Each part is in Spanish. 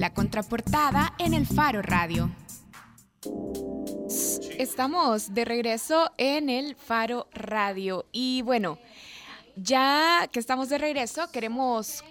La contraportada en el Faro Radio. Estamos de regreso en el Faro Radio y bueno, ya que estamos de regreso, queremos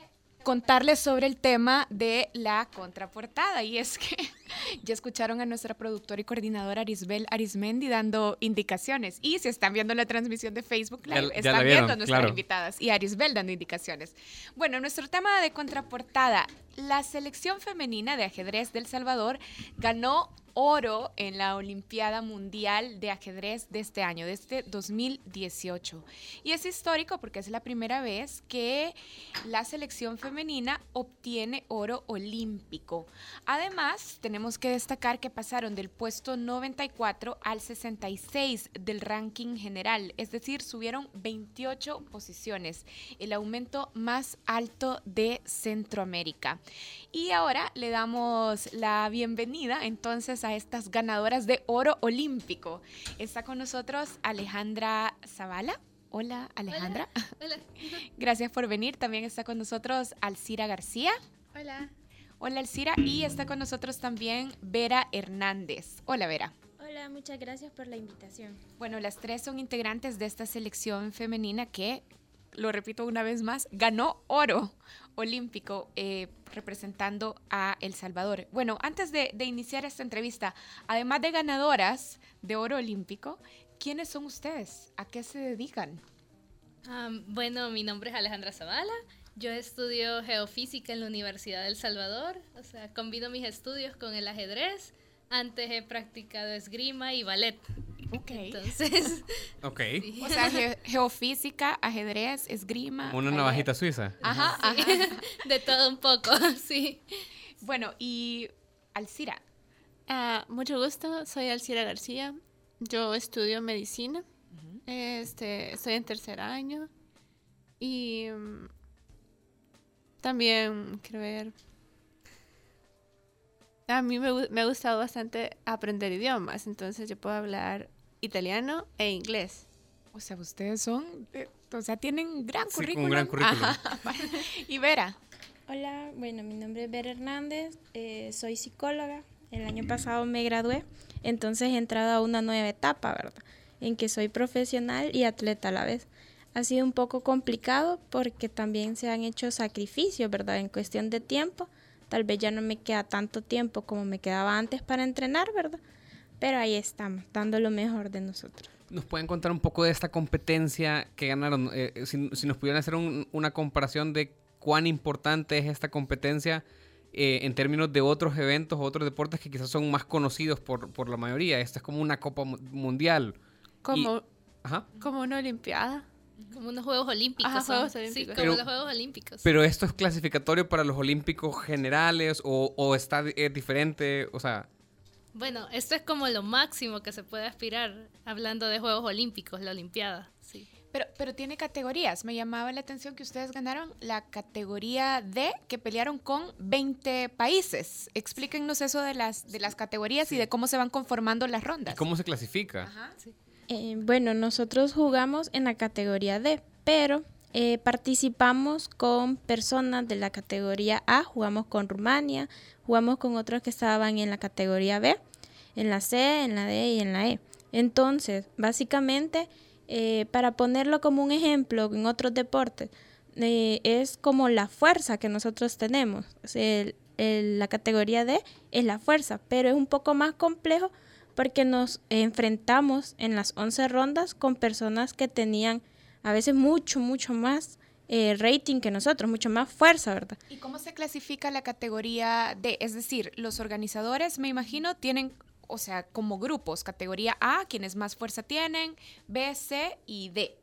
contarles sobre el tema de la contraportada. Y es que ya escucharon a nuestra productora y coordinadora Arisbel Arismendi dando indicaciones. Y si están viendo la transmisión de Facebook Live, están viendo a nuestras invitadas y Arisbel dando indicaciones. Bueno, nuestro tema de contraportada. La selección femenina de ajedrez del Salvador ganó oro en la Olimpiada Mundial de Ajedrez de este año, de este 2018. Y es histórico porque es la primera vez que la selección femenina obtiene oro olímpico. Además, tenemos que destacar que pasaron del puesto 94 al 66 del ranking general, es decir, subieron 28 posiciones, el aumento más alto de Centroamérica. Y ahora le damos la bienvenida entonces a estas ganadoras de oro olímpico. Está con nosotros Alejandra Zavala. Hola Alejandra. Hola. Gracias por venir. También está con nosotros Alcira García. Hola. Hola Alcira. Y está con nosotros también Vera Hernández. Hola Vera. Hola, muchas gracias por la invitación. Bueno, las tres son integrantes de esta selección femenina que, lo repito una vez más, ganó oro olímpico eh, representando a El Salvador. Bueno, antes de, iniciar esta entrevista, además de ganadoras de oro olímpico, ¿quiénes son ustedes? ¿A qué se dedican? bueno, mi nombre es Alejandra Zavala. Yo estudio geofísica en la Universidad del Salvador. O sea, combino mis estudios con el ajedrez. Antes he practicado esgrima y ballet. Ok. Entonces. Ok. O sea, geofísica, ajedrez, esgrima. Una navajita suiza. Ajá, ajá. De todo un poco, sí. Bueno, y Alcira. Ah, mucho gusto, soy Alcira García. Yo estudio medicina. este, estoy en tercer año. Y mm, también, quiero ver. A mí me, me ha gustado bastante aprender idiomas, entonces yo puedo hablar italiano e inglés. O sea, ustedes son, eh, o sea, tienen gran sí, currículum. Un gran currículum. y Vera. Hola, bueno, mi nombre es Vera Hernández, eh, soy psicóloga. El año pasado me gradué, entonces he entrado a una nueva etapa, ¿verdad? En que soy profesional y atleta a la vez. Ha sido un poco complicado porque también se han hecho sacrificios, ¿verdad? En cuestión de tiempo. Tal vez ya no me queda tanto tiempo como me quedaba antes para entrenar, ¿verdad? Pero ahí estamos, dando lo mejor de nosotros. ¿Nos pueden contar un poco de esta competencia que ganaron? Eh, eh, si, nos pudieran hacer una comparación de cuán importante es esta competencia eh, en términos de otros eventos, otros deportes que quizás son más conocidos por, por la mayoría. Esta es como una Copa Mundial. Como, como una Olimpiada. Como unos Juegos Olímpicos. Ajá, Juegos Olímpicos. Sí, como los Juegos Olímpicos. Pero esto es clasificatorio para los Olímpicos generales o, o está diferente, o sea... Bueno, esto es como lo máximo que se puede aspirar hablando de Juegos Olímpicos, la Olimpiada. Sí. Pero, pero tiene categorías. Me llamaba la atención que ustedes ganaron la categoría D, que pelearon con 20 países. Explíquennos eso de las, de las categorías y de cómo se van conformando las rondas. ¿Cómo se clasifica? Ajá. Eh, bueno, nosotros jugamos en la categoría D, pero eh, participamos con personas de la categoría A, jugamos con Rumania, jugamos con otros que estaban en la categoría B, en la C, en la D y en la E. Entonces, básicamente, eh, para ponerlo como un ejemplo en otros deportes, eh, es como la fuerza que nosotros tenemos. la categoría D es la fuerza, pero es un poco más complejo porque nos enfrentamos en las 11 rondas con personas que tenían a veces mucho, mucho más eh, rating que nosotros, mucho más fuerza, ¿verdad? ¿Y cómo se clasifica la categoría D? Es decir, los organizadores, me imagino, tienen, o sea, como grupos, categoría A, quienes más fuerza tienen, B, C y D.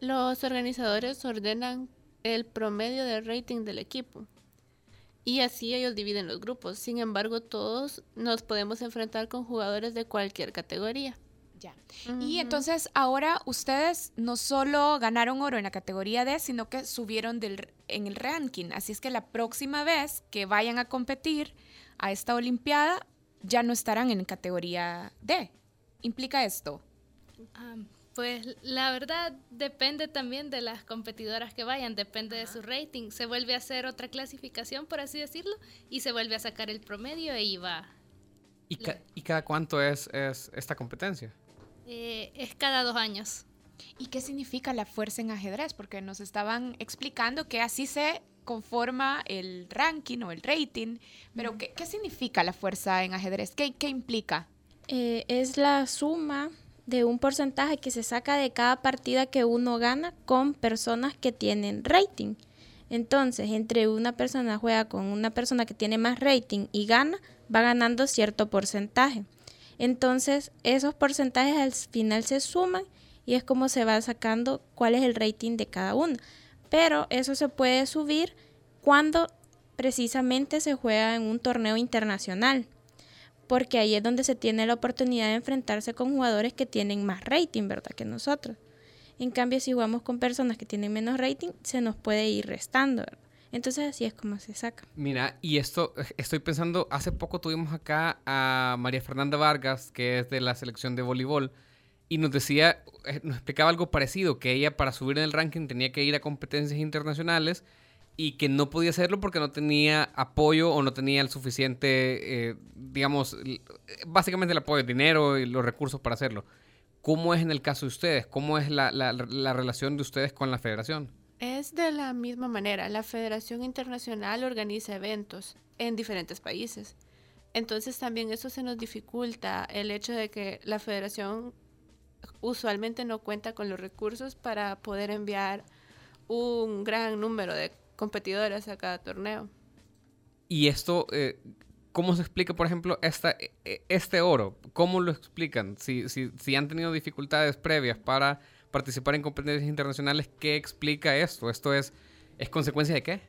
Los organizadores ordenan el promedio de rating del equipo. Y así ellos dividen los grupos. Sin embargo, todos nos podemos enfrentar con jugadores de cualquier categoría. Ya. Y entonces ahora ustedes no solo ganaron oro en la categoría D, sino que subieron del, en el ranking. Así es que la próxima vez que vayan a competir a esta Olimpiada, ya no estarán en categoría D. ¿Implica esto? Pues la verdad depende también de las competidoras que vayan, depende de su rating. Se vuelve a hacer otra clasificación, por así decirlo, y se vuelve a sacar el promedio y va. ¿Y, ¿y cada cuánto es, es esta competencia? Eh, es cada dos años. ¿Y qué significa la fuerza en ajedrez? Porque nos estaban explicando que así se conforma el ranking o el rating, pero ¿qué, qué significa la fuerza en ajedrez? ¿Qué, qué implica? Eh, es la suma de un porcentaje que se saca de cada partida que uno gana con personas que tienen rating. Entonces, entre una persona juega con una persona que tiene más rating y gana, va ganando cierto porcentaje. Entonces, esos porcentajes al final se suman y es como se va sacando cuál es el rating de cada uno. Pero eso se puede subir cuando precisamente se juega en un torneo internacional porque ahí es donde se tiene la oportunidad de enfrentarse con jugadores que tienen más rating, ¿verdad? Que nosotros. En cambio, si jugamos con personas que tienen menos rating, se nos puede ir restando, ¿verdad? Entonces así es como se saca. Mira, y esto estoy pensando, hace poco tuvimos acá a María Fernanda Vargas, que es de la selección de voleibol, y nos decía, eh, nos explicaba algo parecido, que ella para subir en el ranking tenía que ir a competencias internacionales y que no podía hacerlo porque no tenía apoyo o no tenía el suficiente, eh, digamos, básicamente el apoyo, el dinero y los recursos para hacerlo. ¿Cómo es en el caso de ustedes? ¿Cómo es la relación de ustedes con la federación? Es de la misma manera. La Federación Internacional organiza eventos en diferentes países. Entonces también eso se nos dificulta el hecho de que la federación usualmente no cuenta con los recursos para poder enviar un gran número de competidores a cada torneo. Y esto, eh, ¿cómo se explica, por ejemplo, esta, e, este oro? ¿Cómo lo explican? Si, si han tenido dificultades previas para participar en competencias internacionales, ¿qué explica esto? ¿Esto es, es consecuencia de qué?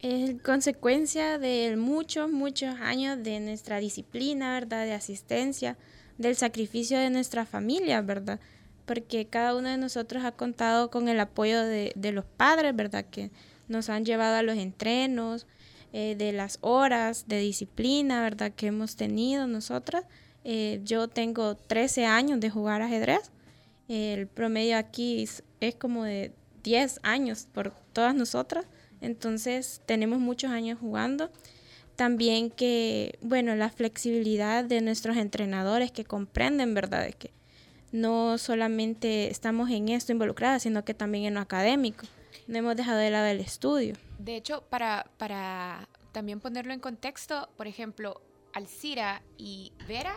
Es consecuencia de muchos, muchos años de nuestra disciplina, ¿verdad? De asistencia, del sacrificio de nuestra familia, ¿verdad? Porque cada uno de nosotros ha contado con el apoyo de, de los padres, ¿verdad? Que nos han llevado a los entrenos, eh, de las horas de disciplina, ¿verdad? Que hemos tenido nosotras. Eh, yo tengo 13 años de jugar ajedrez. El promedio aquí es, como de 10 años por todas nosotras. Entonces tenemos muchos años jugando. También que, bueno, la flexibilidad de nuestros entrenadores que comprenden, ¿verdad? De que no solamente estamos en esto involucradas, sino que también en lo académico no hemos dejado de lado el estudio. De hecho, para, para también ponerlo en contexto, por ejemplo, Alcira y Vera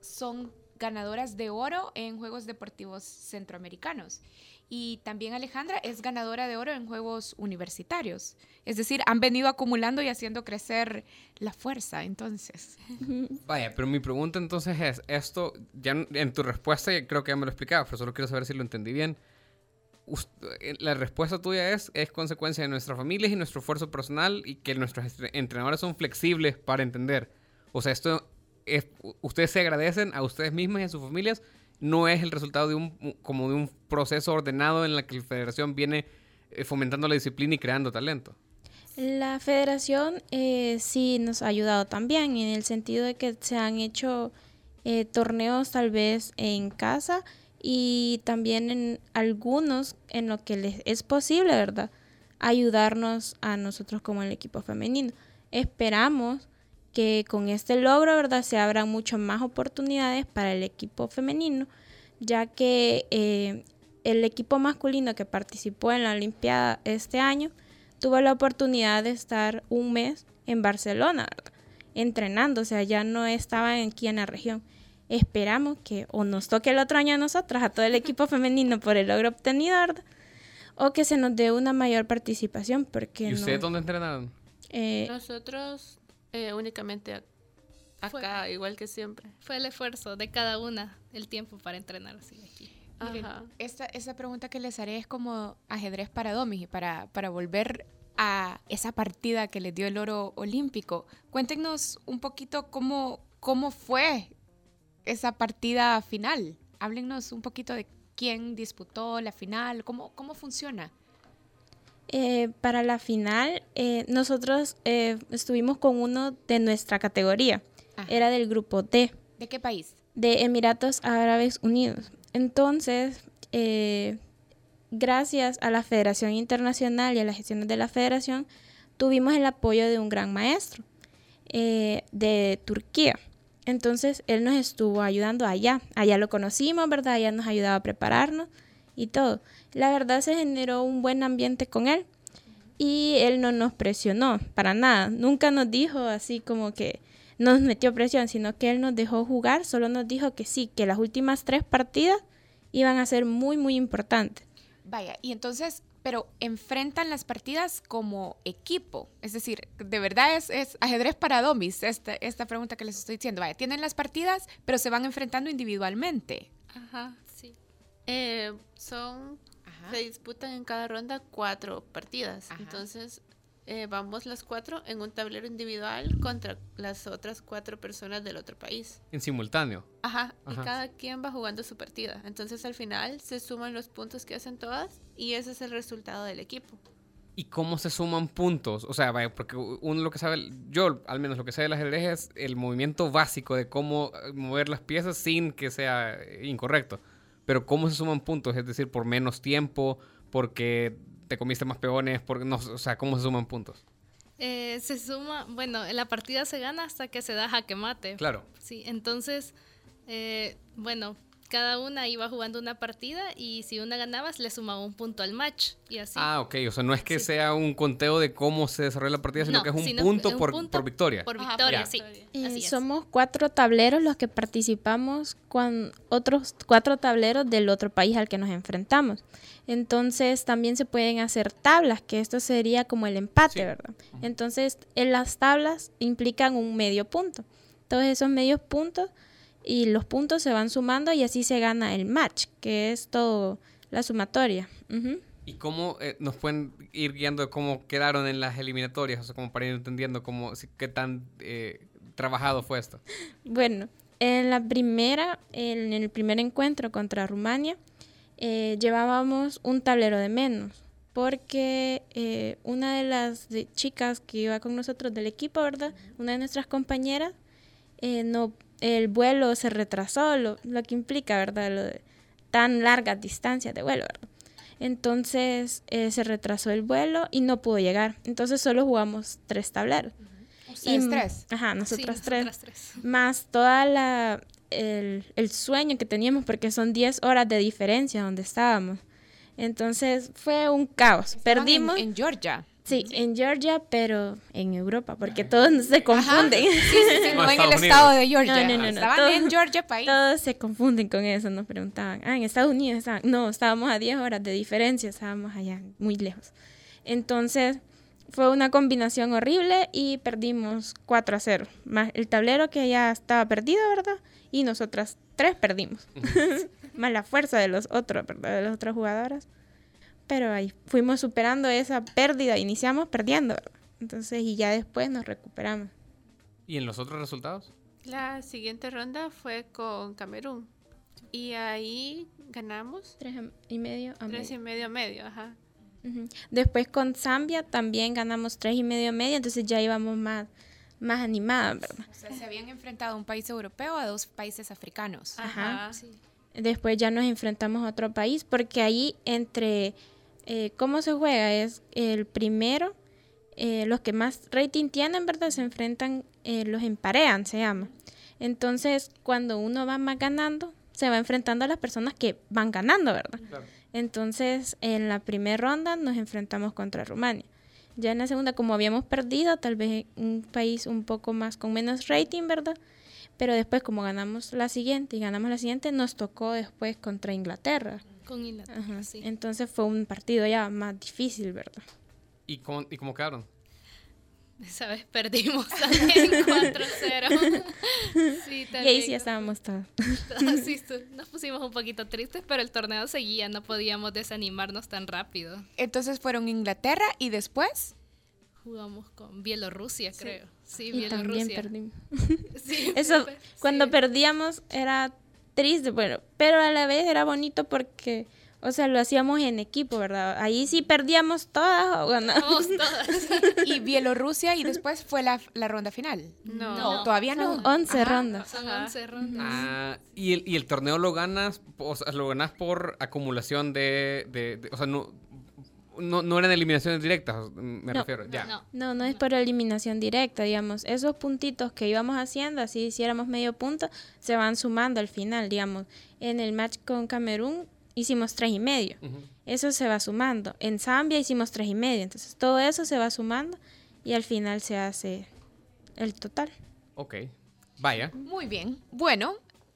son ganadoras de oro en Juegos Deportivos Centroamericanos. Y también Alejandra es ganadora de oro en Juegos Universitarios. Es decir, han venido acumulando y haciendo crecer la fuerza, entonces. Vaya, pero mi pregunta entonces es, esto, ya en tu respuesta creo que ya me lo explicaba, pero solo quiero saber si lo entendí bien eh, la respuesta tuya es, es consecuencia de nuestras familias y nuestro esfuerzo personal y que nuestros entrenadores son flexibles para entender. O sea, esto es, ustedes se agradecen a ustedes mismos y a sus familias, no es el resultado de un, como de un proceso ordenado en la que la federación viene eh, fomentando la disciplina y creando talento. La federación eh, sí nos ha ayudado también en el sentido de que se han hecho torneos tal vez en casa, y también en algunos en lo que les es posible, ¿verdad? Ayudarnos a nosotros como el equipo femenino. Esperamos que con este logro, ¿verdad? Se abran muchas más oportunidades para el equipo femenino, ya que eh, el equipo masculino que participó en la Olimpiada este año tuvo la oportunidad de estar un mes en Barcelona, entrenando, o sea, ya no estaban aquí en la región esperamos que o nos toque el otro año a nosotras, a todo el equipo femenino por el logro obtenido, o que se nos dé una mayor participación. Porque ¿Y ustedes dónde entrenaron? Eh, nosotros eh, únicamente acá, igual que siempre. Fue el esfuerzo de cada una, el tiempo para entrenar así aquí. esta, esa pregunta que les haré es como ajedrez para Domis y para, para volver a esa partida que les dio el oro olímpico. Cuéntenos un poquito cómo, cómo fue esa partida final. Háblenos un poquito de quién disputó la final, cómo, cómo funciona. Eh, para la final, eh, nosotros eh, estuvimos con uno de nuestra categoría. Era del grupo D. ¿De qué país? De Emiratos Árabes Unidos. Entonces, eh, gracias a la Federación Internacional y a las gestiones de la Federación, tuvimos el apoyo de un gran maestro eh, de Turquía. Entonces, él nos estuvo ayudando allá. Allá lo conocimos, ¿verdad? Allá nos ayudaba a prepararnos y todo. La verdad se generó un buen ambiente con él y él no nos presionó para nada. Nunca nos dijo así como que nos metió presión, sino que él nos dejó jugar, solo nos dijo que sí, que las últimas tres partidas iban a ser muy, muy importantes. Vaya, y entonces, pero enfrentan las partidas como equipo. Es decir, de verdad es, es ajedrez para domis, esta, esta pregunta que les estoy diciendo. Vaya, tienen las partidas, pero se van enfrentando individualmente. Ajá. Eh, son, Ajá. se disputan en cada ronda cuatro partidas. Ajá. Entonces, eh, vamos las cuatro en un tablero individual contra las otras cuatro personas del otro país. En simultáneo. Ajá, y cada quien va jugando su partida. Entonces, al final se suman los puntos que hacen todas y ese es el resultado del equipo. ¿Y cómo se suman puntos? O sea, vaya, porque uno lo que sabe, yo al menos lo que sé del ajedrez es el movimiento básico de cómo eh, mover las piezas sin que sea eh, incorrecto. Pero ¿cómo se suman puntos? Es decir, por menos tiempo, porque te comiste más peones, porque no, o sea, ¿cómo se suman puntos? Eh, se suma, bueno, la partida se gana hasta que se da jaque mate. Claro. Sí, entonces, eh, bueno, cada una iba jugando una partida y si una ganabas le sumaba un punto al match y así. Ah, ok. O sea, no es que Sí. sea un conteo de cómo se desarrolla la partida, sino No, que es un sino punto, es un por, punto por victoria. Por Ajá, victoria, sí. victoria. Así es. somos cuatro tableros los que participamos con otros cuatro tableros del otro país al que nos enfrentamos. Entonces también se pueden hacer tablas, que esto sería como el empate, Sí. ¿verdad? Entonces en las tablas implican un medio punto. Todos esos medios puntos y los puntos se van sumando y así se gana el match, que es todo la sumatoria. ¿Y cómo eh, nos pueden ir guiando de cómo quedaron en las eliminatorias? O sea, como para ir entendiendo cómo, si- qué tan eh, trabajado fue esto. Bueno, en la primera, en el primer encuentro contra Rumania, eh, llevábamos un tablero de menos, porque eh, una de las chicas que iba con nosotros del equipo, ¿verdad? Una de nuestras compañeras, eh, no, el vuelo se retrasó, lo, lo que implica, ¿verdad? Lo de tan largas distancias de vuelo, ¿verdad? Entonces eh, se retrasó el vuelo y no pudo llegar. Entonces solo jugamos tres tableros. Ustedes Y- tres. Ajá, Sí, nosotras tres nosotras tres. más toda la el, el sueño que teníamos porque son 10 horas de diferencia donde estábamos. Entonces fue un caos. Estaban en- Perdimos, En, Georgia. Sí, en Georgia, pero en Europa, porque todos se confunden. Sí, sí, sí, No, no en el Estados estado Unidos. de Georgia. No, no, no, no, Estaban todo- en Georgia, país. Todos se confunden con eso, nos preguntaban. Ah, en Estados Unidos estaban. No, estábamos a 10 horas de diferencia, estábamos allá, muy lejos. Entonces, fue una combinación horrible y perdimos 4 a 0. Más el tablero que ya estaba perdido, ¿verdad? Y nosotras tres perdimos. Más la fuerza de los otros, ¿verdad? De las otras jugadoras. Pero ahí fuimos superando esa pérdida, iniciamos perdiendo, ¿verdad? Entonces, y ya después nos recuperamos. ¿Y en los otros resultados? La siguiente ronda fue con Camerún y ahí ganamos Tres y medio a tres medio. y medio medio, ajá. Después con Zambia también ganamos tres y medio medio, entonces ya íbamos más, más animadas, ¿verdad? O sea, se habían enfrentado a un país europeo a dos países africanos. Ajá. Ajá. Sí. Después ya nos enfrentamos a otro país, porque ahí entre eh, cómo se juega es el primero, eh, los que más rating tienen, ¿verdad? Se enfrentan, eh, los emparean, se llama. Entonces, cuando uno va más ganando, se va enfrentando a las personas que van ganando, ¿verdad? Entonces, en la primera ronda nos enfrentamos contra Rumania. Ya en la segunda, como habíamos perdido, tal vez un país un poco más con menos rating, ¿verdad? Pero después, como ganamos la siguiente y ganamos la siguiente, nos tocó después contra Inglaterra. Con Inglaterra, Ajá. sí. Entonces fue un partido ya más difícil, ¿verdad? ¿Y cómo, y cómo quedaron? Esa vez perdimos también 4-0. sí, Y ahí sí estábamos todos. Sí, sí, nos pusimos un poquito tristes, pero el torneo seguía, no podíamos desanimarnos tan rápido. Entonces fueron Inglaterra y después. Jugamos con Bielorrusia, creo. Sí, Y también Bielorrusia. perdimos. Sí, Eso, sí. cuando perdíamos era triste, bueno, pero a la vez era bonito porque O sea, lo hacíamos en equipo, ¿verdad? Ahí sí perdíamos todas o ganábamos. Todas. Y Bielorrusia y después fue la, la ronda final. No. todavía no. Son 11 Ajá. rondas. Son Ajá. 11 rondas. Ah, y el, y el torneo lo ganas, o sea, lo ganas por acumulación de, de- de- o sea, no, no, no eran eliminaciones directas, me No. refiero, ya. No. No, no es por eliminación directa, digamos. Esos puntitos que íbamos haciendo, así hiciéramos medio punto, se van sumando al final, digamos. En el match con Camerún hicimos tres y medio. Ujú. Eso se va sumando. En Zambia hicimos tres y medio. Entonces todo eso se va sumando y al final se hace el total. Ok, vaya. Muy bien. Bueno,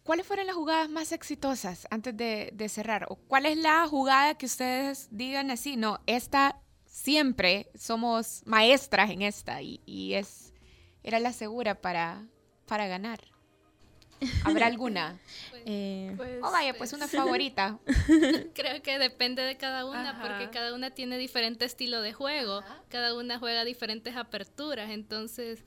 ¿cuáles fueron las jugadas más exitosas antes de, de cerrar? ¿O cuál es la jugada que ustedes digan así? No, esta siempre somos maestras en esta y, y es era la segura para, para ganar. ¿Habrá alguna? Eh, Oh, vaya, pues una favorita. Creo que depende de cada una, Ajá. porque cada una tiene diferente estilo de juego, cada una juega diferentes aperturas, entonces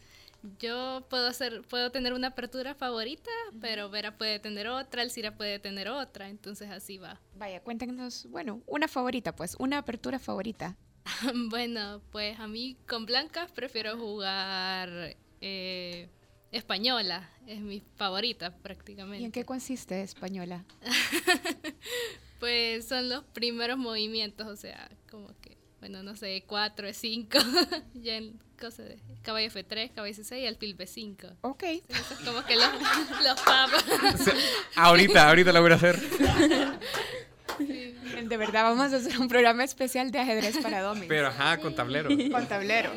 yo puedo hacer, puedo tener una apertura favorita, pero Vera puede tener otra, Elcira puede tener otra, entonces así va. Vaya, cuéntenos, bueno, una favorita, pues, una apertura favorita. bueno, pues a mí con blancas prefiero jugar eh, española, es mi favorita prácticamente. ¿Y en qué consiste española? Pues son los primeros movimientos, o sea, como que, bueno, no sé, 4, 5, ya en cosa de caballo F3, caballo C6 y alfil B5. Ok. Eso es como que los, los papas. O sea, ahorita, ahorita lo voy a hacer. De verdad, vamos a hacer un programa especial de ajedrez para domis. Pero ajá, con tablero. Con tablero.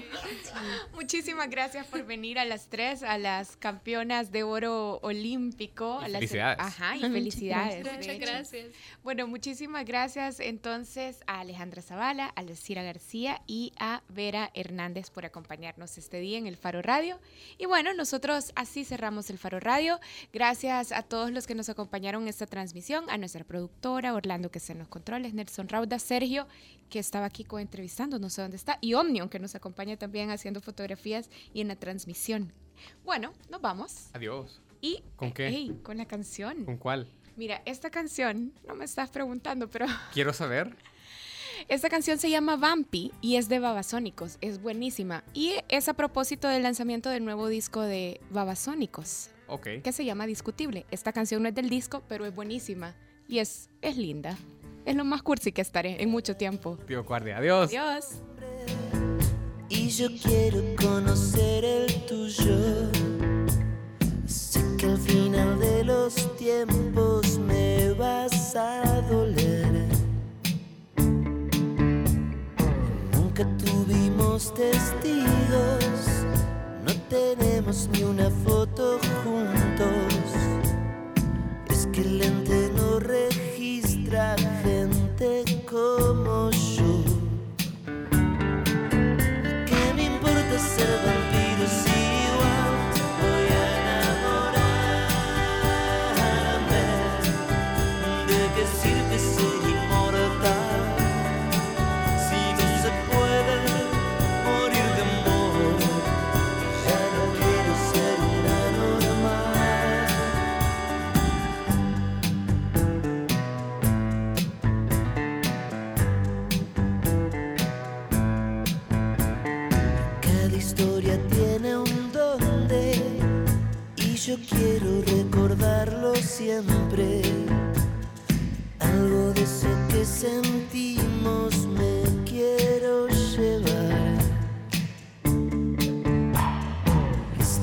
Muchísimas gracias por venir a las tres, a las campeonas de oro olímpico. Y a las- felicidades. Ajá, y Muchas felicidades. de Muchas gracias. Bueno, muchísimas gracias entonces a Alejandra Zavala, a Lucira García y a Vera Hernández por acompañarnos este día en el Faro Radio. Y bueno, nosotros así cerramos el Faro Radio. Gracias a todos los que nos acompañaron en esta transmisión, a nuestra productora Orlando que se nos controles, Nelson Rauda, Sergio que estaba aquí coentrevistando, no sé dónde está, y Omnion que nos acompaña también haciendo fotografías y en la transmisión. Bueno, nos vamos. Adiós. Y ¿Con qué? ey, con la canción. ¿Con cuál? Mira, esta canción, no me estás preguntando, pero Quiero saber. esta canción se llama Vampi y es de Babasónicos, es buenísima. Y es a propósito del lanzamiento del nuevo disco de Babasónicos, Ok. que se llama Discutible. Esta canción no es del disco, pero es buenísima y es, es linda. Es lo más cursi que estaré en mucho tiempo. Tío Guardia, adiós. Adiós. y yo quiero conocer el tuyo. Sé que al final de los tiempos me vas a doler. Nunca tuvimos testigos, no tenemos ni una foto juntos. Es que el lente registra gente como yo.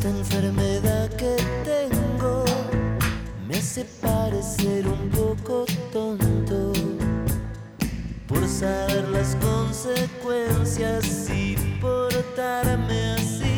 Esta enfermedad que tengo me hace parecer un poco tonto por saber las consecuencias y portarme así.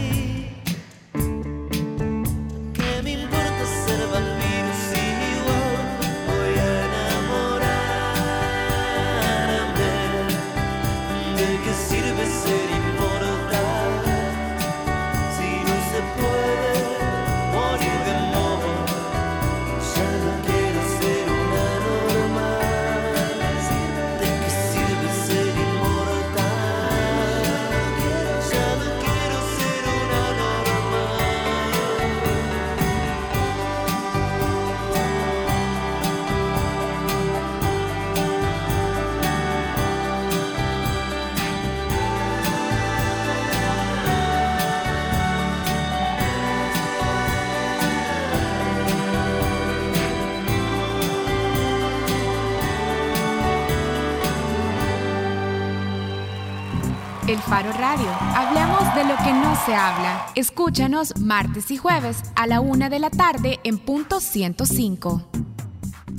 El Faro Radio. Hablemos de lo que no se habla. Escúchanos martes y jueves a la una de la tarde en punto 105.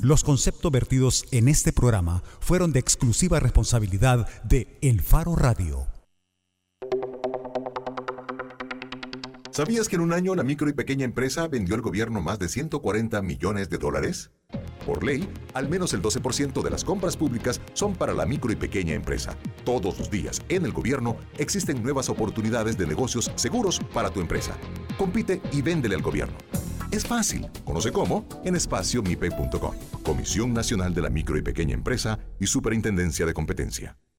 Los conceptos vertidos en este programa fueron de exclusiva responsabilidad de El Faro Radio. ¿Sabías que en un año la micro y pequeña empresa vendió al gobierno más de 140 millones de dólares? Por ley, al menos el 12% de las compras públicas son para la micro y pequeña empresa. Todos los días, en el gobierno, existen nuevas oportunidades de negocios seguros para tu empresa. Compite y véndele al gobierno. Es fácil. Conoce cómo en espaciomipe.com. Comisión Nacional de la Micro y Pequeña Empresa y Superintendencia de Competencia.